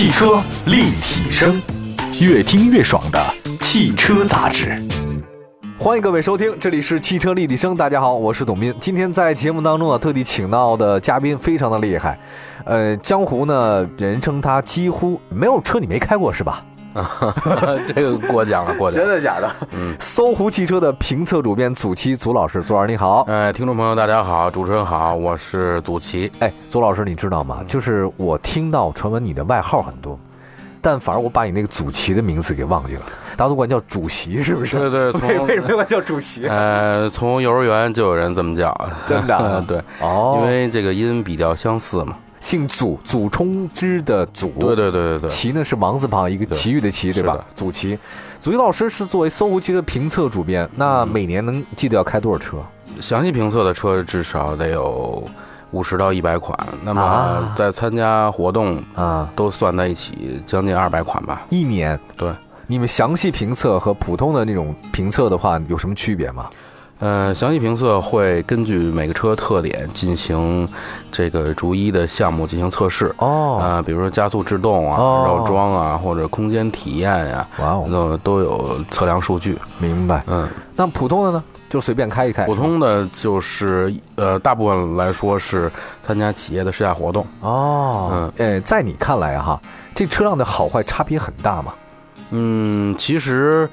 汽车立体声，越听越爽的汽车杂志。欢迎各位收听，这里是汽车立体声。大家好，我是董斌。今天在节目当中啊，特地请到的嘉宾非常的厉害。呃，江湖呢，人称他几乎没有车你没开过是吧？这个过奖了，过奖。真的假的？嗯，搜狐汽车的评测主编祖奇祖老师，祖老师你好。哎，听众朋友大家好，主持人好，我是祖奇。哎，祖老师你知道吗？就是我听到传闻你的外号很多，但反而我把你那个祖奇的名字给忘记了。大家都管叫主席是不是？对对，为 为什么管叫主席？呃，从幼儿园就有人这么叫，真的。对，哦，因为这个音比较相似嘛。姓祖，祖冲之的祖。对对对对对。奇呢是王字旁，一个奇遇的奇，对吧？祖奇，祖奇老师是作为搜狐汽车评测主编，那每年能记得要开多少车？详细评测的车至少得有五十到一百款，那么在参加活动啊，都算在一起，将近二百款吧。一年。对。你们详细评测和普通的那种评测的话，有什么区别吗？呃，详细评测会根据每个车特点进行这个逐一的项目进行测试哦，啊，比如说加速制动啊、绕桩啊，或者空间体验呀，哇哦，那都有测量数据。明白，嗯，那普通的呢，就随便开一开。普通的就是呃，大部分来说是参加企业的试驾活动哦。嗯，呃，在你看来哈，这车辆的好坏差别很大吗？嗯，其实。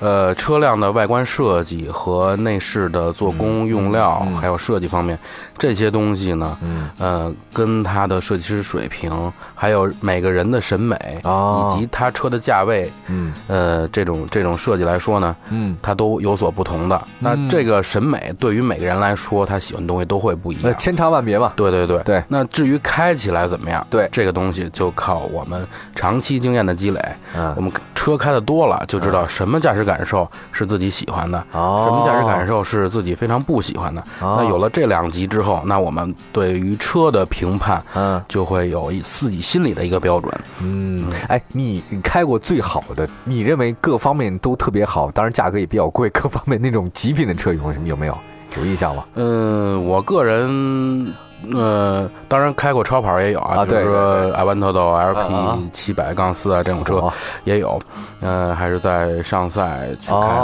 呃，车辆的外观设计和内饰的做工用料，还有设计方面，这些东西呢，嗯，呃，跟它的设计师水平，还有每个人的审美，以及它车的价位，嗯，呃，这种这种设计来说呢，嗯，它都有所不同的。那这个审美对于每个人来说，他喜欢的东西都会不一样，千差万别嘛。对对对对。那至于开起来怎么样，对这个东西就靠我们长期经验的积累。嗯，我们车开的多了，就知道什么驾驶。感受是自己喜欢的，什么驾驶感受是自己非常不喜欢的。那有了这两集之后，那我们对于车的评判，嗯，就会有自己心里的一个标准。嗯，哎，你开过最好的，你认为各方面都特别好，当然价格也比较贵，各方面那种极品的车有什么有没有有印象吗？嗯，我个人。呃，当然开过超跑也有啊，比如说艾万特豆 LP 七百杠四啊这种车也有，呃，还是在上赛去开。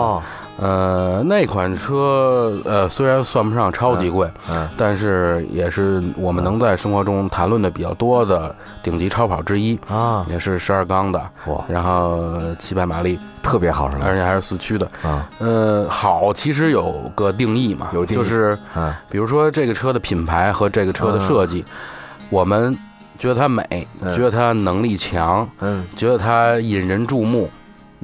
呃，那款车呃虽然算不上超级贵，嗯，但是也是我们能在生活中谈论的比较多的顶级超跑之一啊，也是十二缸的哇，然后七百马力，特别好是吧？而且还是四驱的。啊。呃，好，其实有个定义嘛，有定义。就是嗯，比如说这个车的品牌和这个车的设计，我们觉得它美，觉得它能力强，嗯，觉得它引人注目，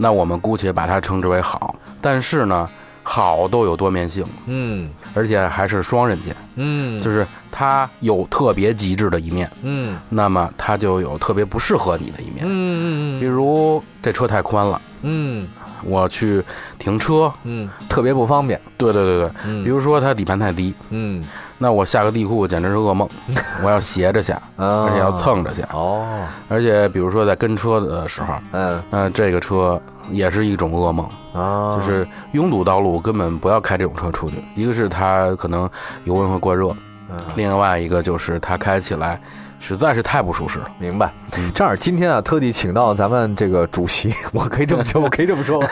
那我们姑且把它称之为好。但是呢，好都有多面性，嗯，而且还是双刃剑，嗯，就是它有特别极致的一面，嗯，那么它就有特别不适合你的一面，嗯嗯嗯，比如这车太宽了，嗯，我去停车，嗯，特别不方便，对对对对，嗯，比如说它底盘太低，嗯，那我下个地库简直是噩梦，我要斜着下，而且要蹭着下，哦，而且比如说在跟车的时候，嗯，那这个车。也是一种噩梦啊，就是拥堵道路根本不要开这种车出去。一个是它可能油温会过热，另外一个就是它开起来。实在是太不舒适了，明白。这样，今天啊，特地请到咱们这个主席，我可以这么说，我可以这么说吗？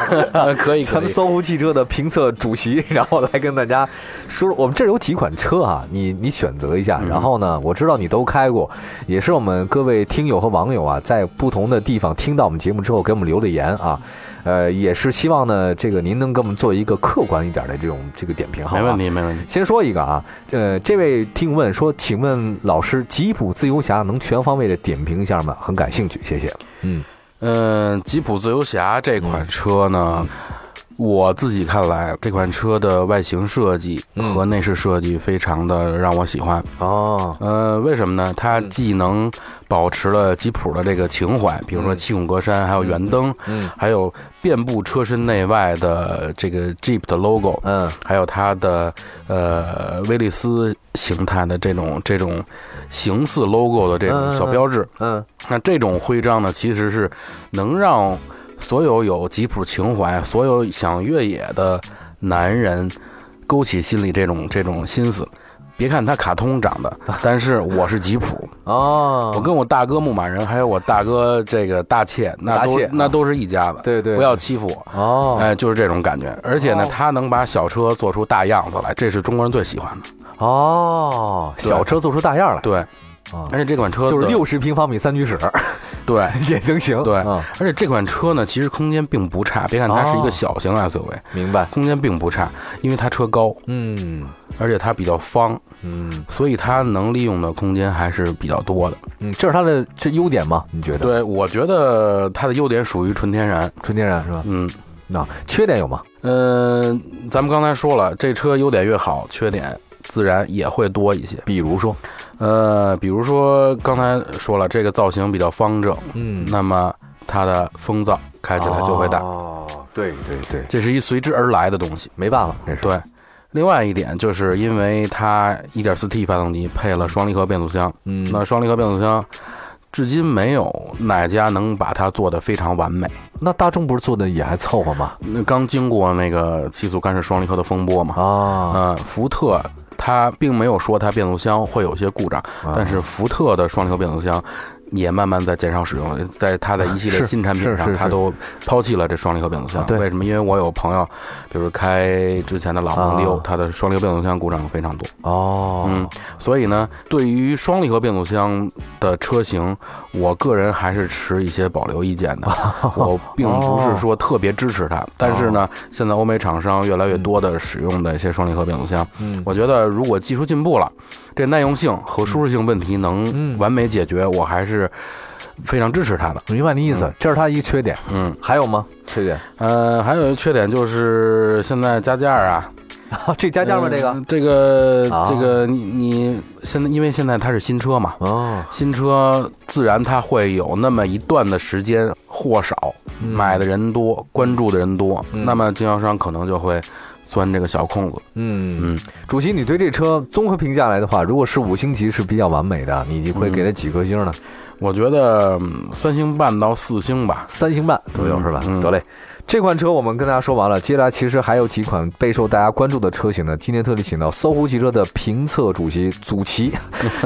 可以，咱们搜狐汽车的评测主席，然后来跟大家说，我们这有几款车啊，你你选择一下。然后呢，我知道你都开过，也是我们各位听友和网友啊，在不同的地方听到我们节目之后给我们留的言啊。呃，也是希望呢，这个您能给我们做一个客观一点的这种这个点评，好没问题，没问题。先说一个啊，呃，这位听问说，请问老师，吉普自由侠能全方位的点评一下吗？很感兴趣，谢谢。嗯嗯，吉普自由侠这款车呢？我自己看来，这款车的外形设计和内饰设计非常的让我喜欢哦。呃，为什么呢？它既能保持了吉普的这个情怀，比如说气孔格栅，还有圆灯，嗯，还有遍布车身内外的这个 Jeep 的 logo，嗯，还有它的呃威利斯形态的这种这种形似 logo 的这种小标志，嗯，那这种徽章呢，其实是能让。所有有吉普情怀、所有想越野的男人，勾起心里这种这种心思。别看他卡通长的，但是我是吉普哦，我跟我大哥牧马人，还有我大哥这个大切，那都那都是一家子。对对，不要欺负我。哦，哎，就是这种感觉。而且呢，他能把小车做出大样子来，这是中国人最喜欢的。哦，小车做出大样来。对。而且这款车就是六十平方米三居室，对，也能行。对，而且这款车呢，其实空间并不差。别看它是一个小型 SUV，明白？空间并不差，因为它车高，嗯，而且它比较方，嗯，所以它能利用的空间还是比较多的。嗯，这是它的这优点吗？你觉得？对，我觉得它的优点属于纯天然，纯天然是吧？嗯，那缺点有吗？嗯，咱们刚才说了，这车优点越好，缺点。自然也会多一些，比如说，呃，比如说刚才说了，这个造型比较方正，嗯，那么它的风噪开起来就会大，哦，对对对，这是一随之而来的东西，没办法，这是对。另外一点就是因为它 1.4T 发动机配了双离合变速箱，嗯，那双离合变速箱。至今没有哪家能把它做得非常完美。那大众不是做的也还凑合吗？那刚经过那个七速干式双离合的风波嘛。啊，嗯，福特它并没有说它变速箱会有些故障，但是福特的双离合变速箱。也慢慢在减少使用，在它的一系列新产品上，它都抛弃了这双离合变速箱。为什么？因为我有朋友，比如开之前的老蒙迪欧，它的双离合变速箱故障非常多。哦，嗯，所以呢，对于双离合变速箱的车型，我个人还是持一些保留意见的。我并不是说特别支持它，但是呢，现在欧美厂商越来越多的使用的一些双离合变速箱，嗯，我觉得如果技术进步了。这耐用性和舒适性问题能完美解决，我还是非常支持它的。明白你意思，这是它一个缺点。嗯，还有吗？缺点？呃，还有一个缺点就是现在加价啊。这加价吗？这个？这个？这个？你你现在因为现在它是新车嘛？哦，新车自然它会有那么一段的时间货少，买的人多，关注的人多，那么经销商可能就会。钻这个小空子，嗯嗯，主席，你对这车综合评价来的话，如果是五星级是比较完美的，你会给它几颗星呢？我觉得三星半到四星吧，三星半左右是吧？得嘞。这款车我们跟大家说完了，接下来其实还有几款备受大家关注的车型呢。今天特地请到搜狐汽车的评测主席祖奇，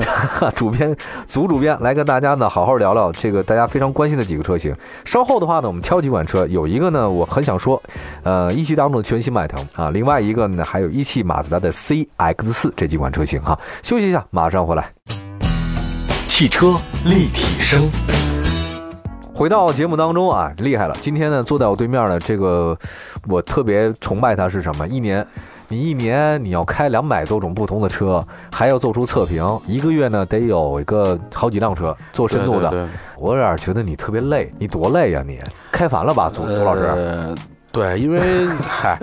主编祖主编来跟大家呢好好聊聊这个大家非常关心的几个车型。稍后的话呢，我们挑几款车，有一个呢我很想说，呃，一汽大众的全新迈腾啊，另外一个呢还有一汽马自达的 CX 四这几款车型哈。休息一下，马上回来。汽车立体声。回到节目当中啊，厉害了！今天呢，坐在我对面的这个，我特别崇拜他是什么？一年，你一年你要开两百多种不同的车，还要做出测评，一个月呢得有一个好几辆车做深度的。我有点觉得你特别累，你多累呀？你开烦了吧，祖祖老师？对，因为嗨，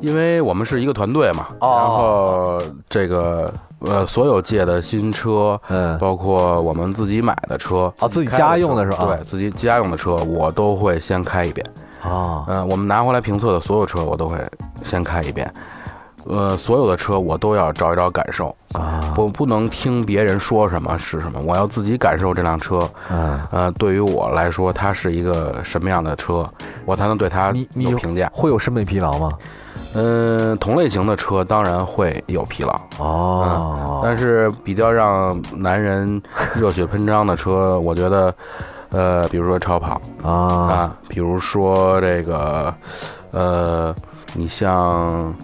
因为我们是一个团队嘛，然后这个。呃，所有借的新车，嗯，包括我们自己买的车，啊，自己家用的是吧？对，自己家用的车，我都会先开一遍。啊，嗯，我们拿回来评测的所有车，我都会先开一遍。呃，所有的车我都要找一找感受啊，我不能听别人说什么是什么，我要自己感受这辆车。嗯，呃，对于我来说，它是一个什么样的车，我才能对它有评价？会有审美疲劳吗？嗯，同类型的车当然会有疲劳。哦，但是比较让男人热血喷张的车，我觉得，呃，比如说超跑。啊，比如说这个，呃，你像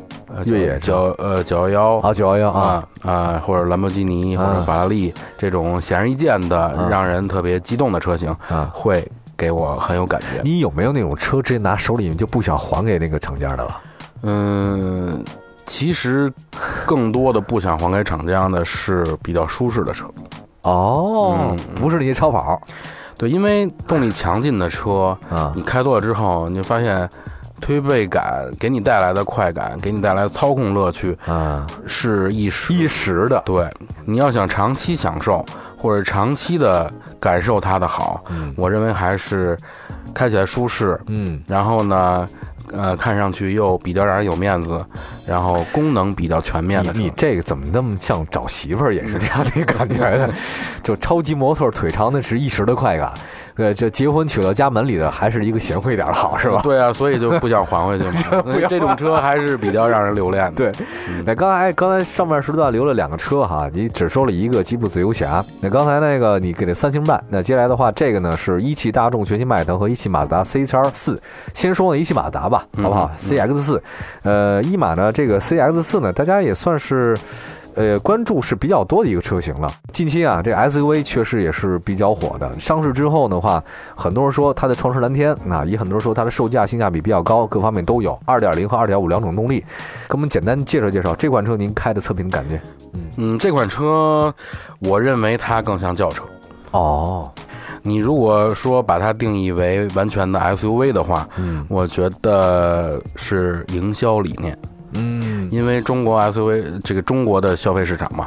越野九呃九幺幺。啊九幺幺啊。啊，或者兰博基尼或者法拉利这种显而易见的让人特别激动的车型啊，会给我很有感觉。你有没有那种车直接拿手里就不想还给那个厂家的了？嗯，其实更多的不想还给厂家的是比较舒适的车，哦，不是那些超跑，对，因为动力强劲的车啊，你开多了之后，你就发现推背感给你带来的快感，给你带来的操控乐趣啊，是一时一时的，对，你要想长期享受或者长期的感受它的好，嗯。我认为还是开起来舒适，嗯，然后呢。呃，看上去又比较让人有面子，然后功能比较全面的。你这个怎么那么像找媳妇儿也是这样的一个感觉呢？就超级模特腿长那是一时的快感。呃，这结婚娶到家门里的还是一个贤惠点的好，是吧？对啊，所以就不想还回去嘛。这种车还是比较让人留恋的。对，那刚才刚才上面时段留了两个车哈，你只收了一个吉普自由侠。那刚才那个你给那三星半，那接下来的话，这个呢是一汽大众全新迈腾和一汽马自达 C 叉四。先说呢一汽马自达吧，好不好？CX 四，呃，一马呢这个 CX 四呢，大家也算是。呃，关注是比较多的一个车型了。近期啊，这 SUV 确实也是比较火的。上市之后的话，很多人说它的创世蓝天，那也很多人说它的售价性价比比较高，各方面都有。二点零和二点五两种动力，给我们简单介绍介绍这款车，您开的测评感觉？嗯嗯，这款车，我认为它更像轿车。哦，你如果说把它定义为完全的 SUV 的话，嗯，我觉得是营销理念。嗯，因为中国 SUV 这个中国的消费市场嘛，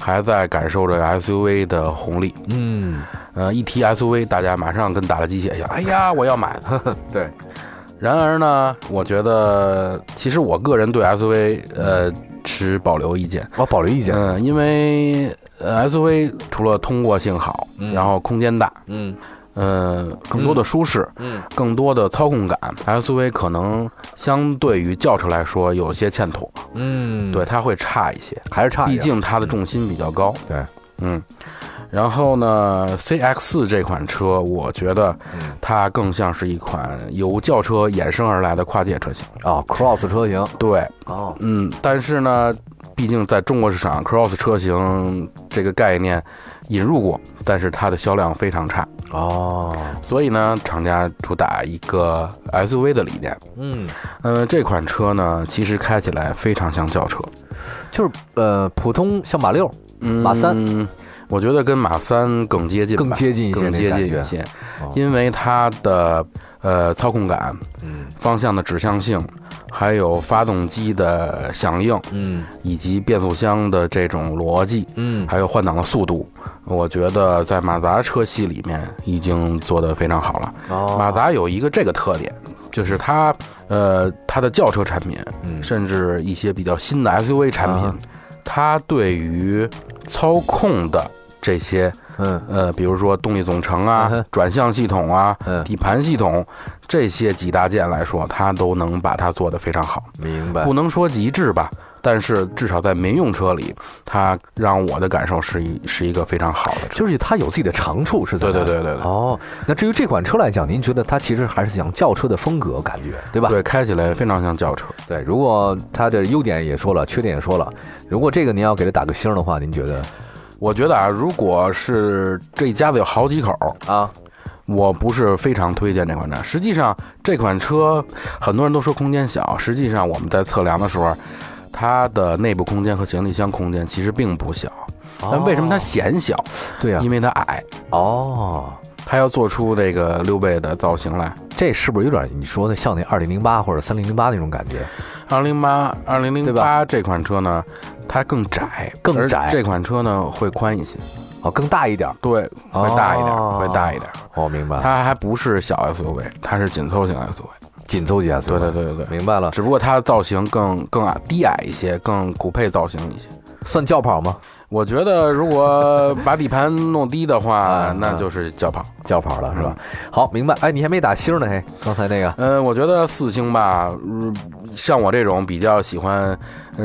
还在感受着 SUV 的红利。嗯，呃，一提 SUV，大家马上跟打了鸡血一样，哎呀，我要买。对。然而呢，我觉得其实我个人对 SUV 呃持保留意见。我保留意见。嗯，因为 SUV 除了通过性好，然后空间大，嗯。呃，更多的舒适，嗯，更多的操控感，SUV 可能相对于轿车来说有些欠妥，嗯，对，它会差一些，还是差，毕竟它的重心比较高，对，嗯，然后呢，CX 四这款车，我觉得它更像是一款由轿车衍生而来的跨界车型。啊，Cross 车型，对，哦，嗯，但是呢，毕竟在中国市场，Cross 车型这个概念。引入过，但是它的销量非常差。哦，所以呢，厂家主打一个 SUV 的理念。嗯，呃，这款车呢，其实开起来非常像轿车，就是呃，普通像马六、马三，我觉得跟马三更接近，更接近一些，更接近一些，因为它的呃操控感，嗯，方向的指向性。还有发动机的响应，嗯，以及变速箱的这种逻辑，嗯，还有换挡的速度，我觉得在马自达车系里面已经做得非常好了。哦，马自达有一个这个特点，就是它，呃，它的轿车产品，嗯，甚至一些比较新的 SUV 产品，它对于操控的这些。嗯呃，比如说动力总成啊、转向系统啊、底盘系统这些几大件来说，它都能把它做得非常好。明白？不能说极致吧，但是至少在民用车里，它让我的感受是一是一个非常好的，就是它有自己的长处，是对对对对对。哦，那至于这款车来讲，您觉得它其实还是像轿车的风格感觉，对吧？对，开起来非常像轿车。对，如果它的优点也说了，缺点也说了，如果这个您要给它打个星的话，您觉得？我觉得啊，如果是这一家子有好几口啊，我不是非常推荐这款车。实际上，这款车很多人都说空间小，实际上我们在测量的时候，它的内部空间和行李箱空间其实并不小。但为什么它显小？对啊，因为它矮。哦，它要做出这个溜背的造型来，这是不是有点你说的像那二零零八或者三零零八那种感觉？二零八二零零八这款车呢？它更窄，更窄。这款车呢会宽一些，哦，更大一点。对，会大一点，会大一点。哦，明白。它还不是小 SUV，它是紧凑型 SUV，紧凑级 SUV。对对对对对，明白了。只不过它的造型更更矮低矮一些，更古配造型一些。算轿跑吗？我觉得如果把底盘弄低的话，那就是轿跑，轿跑了是吧？好，明白。哎，你还没打星呢，嘿，刚才那个。嗯，我觉得四星吧，像我这种比较喜欢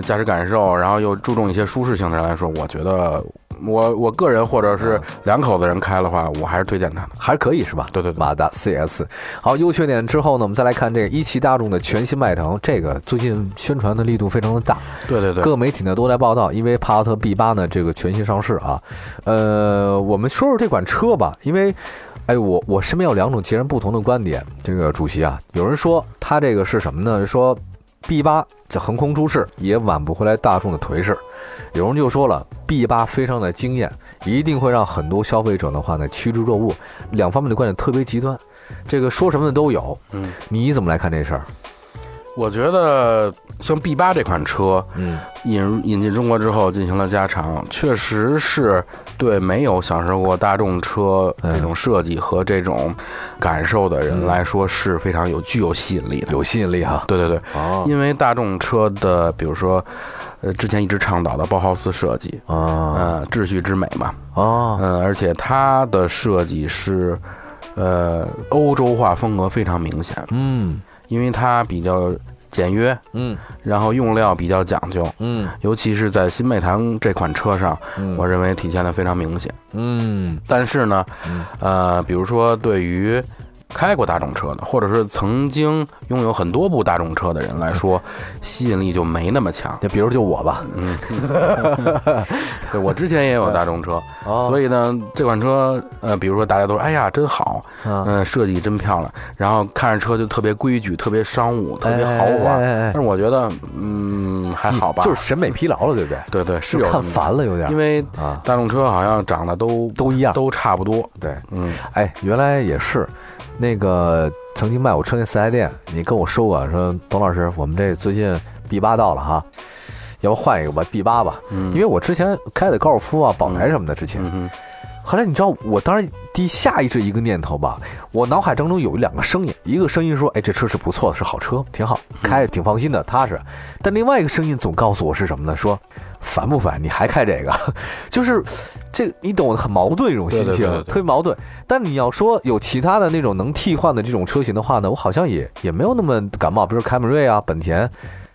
驾驶感受，然后又注重一些舒适性的人来说，我觉得。我我个人或者是两口子人开的话，我还是推荐它的，还是可以是吧？对对，马达 CS。好，优缺点之后呢，我们再来看这个一汽大众的全新迈腾，这个最近宣传的力度非常的大，对对对，各媒体呢都在报道，因为帕萨特 B 八呢这个全新上市啊。呃，我们说说这款车吧，因为，哎，我我身边有两种截然不同的观点。这个主席啊，有人说它这个是什么呢？说 B 八这横空出世也挽不回来大众的颓势。有人就说了，B 八非常的惊艳，一定会让很多消费者的话呢趋之若鹜。两方面的观点特别极端，这个说什么的都有。嗯，你怎么来看这事儿？我觉得像 B 八这款车，嗯，引入引进中国之后进行了加长，确实是对没有享受过大众车这种设计和这种感受的人来说是非常有具有吸引力的，有吸引力哈。对对对，哦，因为大众车的，比如说，呃，之前一直倡导的包豪斯设计，啊，嗯，秩序之美嘛，哦，嗯，而且它的设计是，呃，欧洲化风格非常明显，嗯。因为它比较简约，嗯，然后用料比较讲究，嗯，尤其是在新迈腾这款车上，我认为体现的非常明显，嗯，但是呢，呃，比如说对于。开过大众车的，或者是曾经拥有很多部大众车的人来说，吸引力就没那么强。就比如就我吧，嗯，对我之前也有大众车，所以呢，这款车，呃，比如说大家都说，哎呀，真好，嗯，设计真漂亮，然后看着车就特别规矩，特别商务，特别豪华。但是我觉得，嗯，还好吧，就是审美疲劳了，对不对？对对，是有看烦了，有点。因为大众车好像长得都都一样，都差不多。对，嗯，哎，原来也是。那个曾经卖我车那四 S 店，你跟我说过，说董老师，我们这最近 B 八到了哈，要不换一个吧，B 八吧，因为我之前开的高尔夫啊、宝来什么的，之前，后来你知道，我当时第下意识一个念头吧，我脑海当中有两个声音，一个声音说，哎，这车是不错的，是好车，挺好，开着挺放心的，踏实，但另外一个声音总告诉我是什么呢？说。烦不烦？你还开这个，就是这，你懂很矛盾一种心情，特别矛盾。但你要说有其他的那种能替换的这种车型的话呢，我好像也也没有那么感冒。比如凯美瑞啊，本田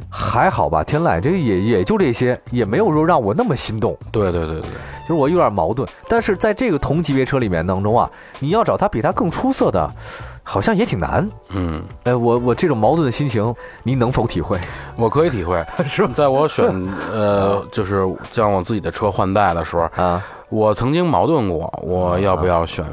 还好吧，天籁这个也也就这些，也没有说让我那么心动。对对对对，就是我有点矛盾。但是在这个同级别车里面当中啊，你要找它比它更出色的。好像也挺难，嗯，哎，我我这种矛盾的心情，您能否体会？我可以体会，是在我选 呃，就是将我自己的车换代的时候啊，我曾经矛盾过，我要不要选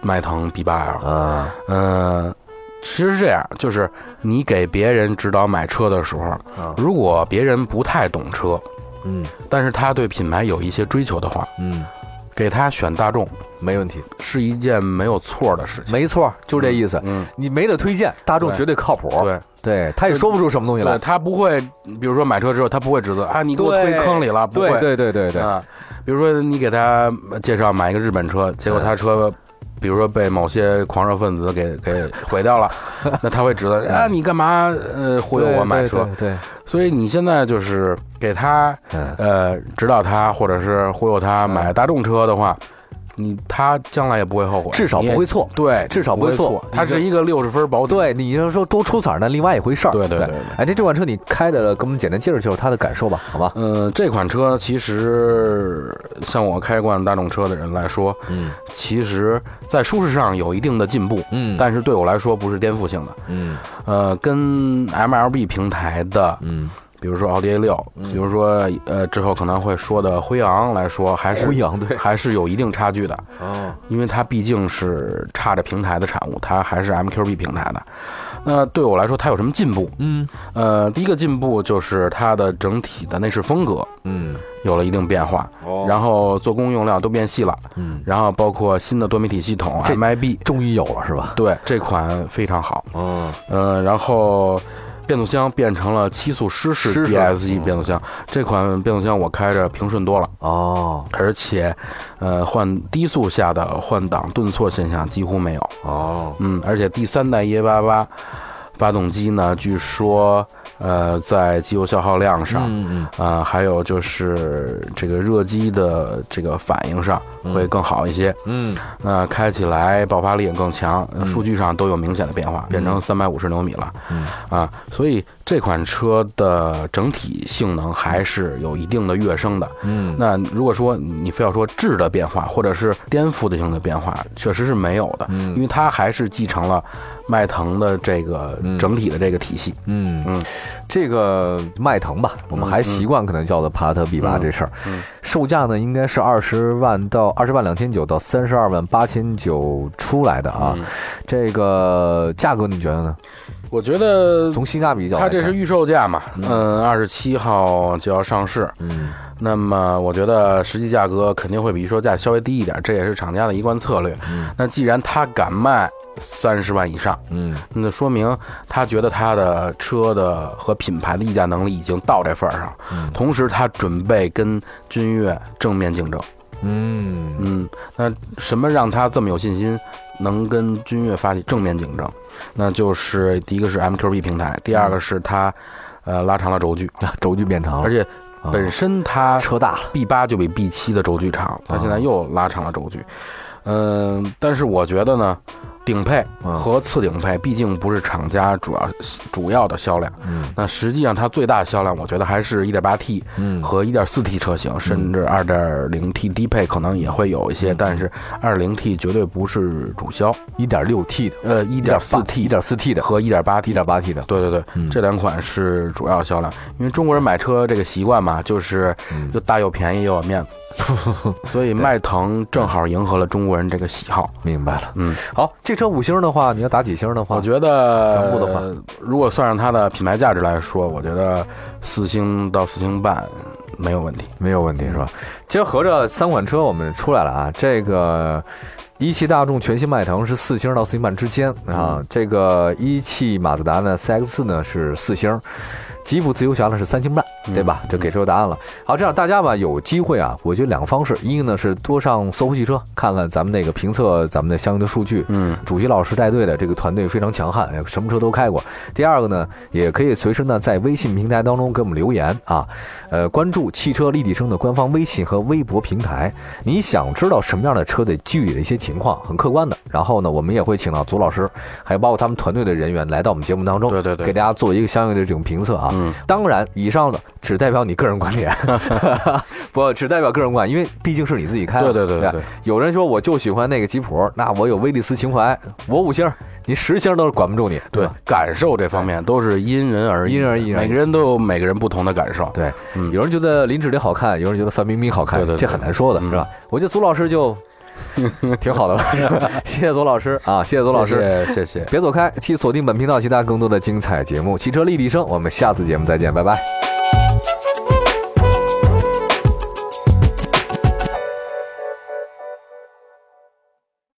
迈腾 B 八 L 啊？嗯，其实是这样，就是你给别人指导买车的时候，如果别人不太懂车，嗯，但是他对品牌有一些追求的话，嗯。给他选大众没问题，是一件没有错的事情。没错，就这意思。嗯，你没得推荐，大众绝对靠谱。对，对他也说不出什么东西来。他不会，比如说买车之后，他不会指责啊，你给我推坑里了。不会，对对对对啊。比如说你给他介绍买一个日本车，结果他车。比如说被某些狂热分子给 给毁掉了，那他会知道啊，你干嘛呃忽悠我买车？对，所以你现在就是给他呃指导他，或者是忽悠他买大众车的话。你他将来也不会后悔，至少不会错。对，至少不会错。它是一个六十分保底。对，你要说多出彩那另外一回事儿。对对对。哎，这这款车你开着，给我们简单介绍介绍它的感受吧，好吧？嗯，这款车其实像我开惯大众车的人来说，嗯，其实在舒适上有一定的进步，嗯，但是对我来说不是颠覆性的，嗯，呃，跟 MLB 平台的，嗯。比如说奥迪 A 六，比如说呃之后可能会说的辉昂来说，还是辉昂对，还是有一定差距的哦，因为它毕竟是差着平台的产物，它还是 MQB 平台的。那对我来说，它有什么进步？嗯，呃，第一个进步就是它的整体的内饰风格，嗯，有了一定变化。哦，然后做工用料都变细了，嗯，然后包括新的多媒体系统 MIB，终于有了是吧？对，这款非常好。嗯，呃，然后。变速箱变成了七速湿式 DSG 变速箱，这款变速箱我开着平顺多了。哦，而且，呃，换低速下的换挡顿挫现象几乎没有。哦，嗯，而且第三代 E88 发动机呢，据说。呃，在机油消耗量上，嗯啊，还有就是这个热机的这个反应上会更好一些，嗯，那开起来爆发力也更强，数据上都有明显的变化，变成三百五十牛米了，嗯。啊，所以这款车的整体性能还是有一定的跃升的，嗯，那如果说你非要说质的变化或者是颠覆的性的变化，确实是没有的，嗯，因为它还是继承了。迈腾的这个整体的这个体系，嗯。嗯，这个迈腾吧，我们还习惯可能叫做帕萨特 B 八这事儿，售价呢应该是二十万到二十万两千九到三十二万八千九出来的啊，这个价格你觉得呢？我觉得从性价比角，它这是预售价嘛，嗯，二十七号就要上市，嗯，那么我觉得实际价格肯定会比预售价稍微低一点，这也是厂家的一贯策略。那既然他敢卖三十万以上，嗯，那说明他觉得他的车的和品牌的议价能力已经到这份儿上，同时他准备跟君越正面竞争。嗯嗯，那什么让他这么有信心能跟君越发起正面竞争？那就是第一个是 MQB 平台，第二个是他呃拉长了轴距，轴距变长了，而且。本身它车大了，B 八就比 B 七的轴距长，它现在又拉长了轴距，嗯，但是我觉得呢。顶配和次顶配毕竟不是厂家主要主要的销量，嗯，那实际上它最大的销量，我觉得还是一点八 T 和一点四 T 车型，甚至二点零 T 低配可能也会有一些，但是二零 T 绝对不是主销，一点六 T 的，呃，一点四 T 一点四 T 的和一点八 T 一点八 T 的，对对对，这两款是主要销量，因为中国人买车这个习惯嘛，就是又大又便宜又有面子。所以迈腾正好迎合了中国人这个喜好，明白了。嗯，好，这车五星的话，你要打几星的话？我觉得全部的话，如果算上它的品牌价值来说，我觉得四星到四星半没有问题，没有问题是吧？其实合着三款车我们出来了啊，这个一汽大众全新迈腾是四星到四星半之间啊，这个一汽马自达呢 CX 四呢是四星。吉普自由侠呢是三星半，对吧？就给出答案了。好，这样大家吧有机会啊，我觉得两个方式，一个呢是多上搜狐汽车看看咱们那个评测咱们的相应的数据，嗯，主席老师带队的这个团队非常强悍，什么车都开过。第二个呢，也可以随时呢在微信平台当中给我们留言啊，呃，关注汽车立体声的官方微信和微博平台。你想知道什么样的车的具体的一些情况，很客观的。然后呢，我们也会请到左老师，还有包括他们团队的人员来到我们节目当中，对对对，给大家做一个相应的这种评测啊。嗯，当然，以上的只代表你个人观点，不只代表个人观，因为毕竟是你自己开的。对对对对。有人说我就喜欢那个吉普，那我有威利斯情怀，我五星，你十星都是管不住你。对，感受这方面都是因人而异，因人而异，每个人都有每个人不同的感受。对，有人觉得林志玲好看，有人觉得范冰冰好看，这很难说的，是吧？我觉得祖老师就。挺好的吧，谢谢左老师。啊，谢谢左老师，谢谢，别走开，请锁定本频道其他更多的精彩节目，汽车立体声，我们下次节目再见，拜拜。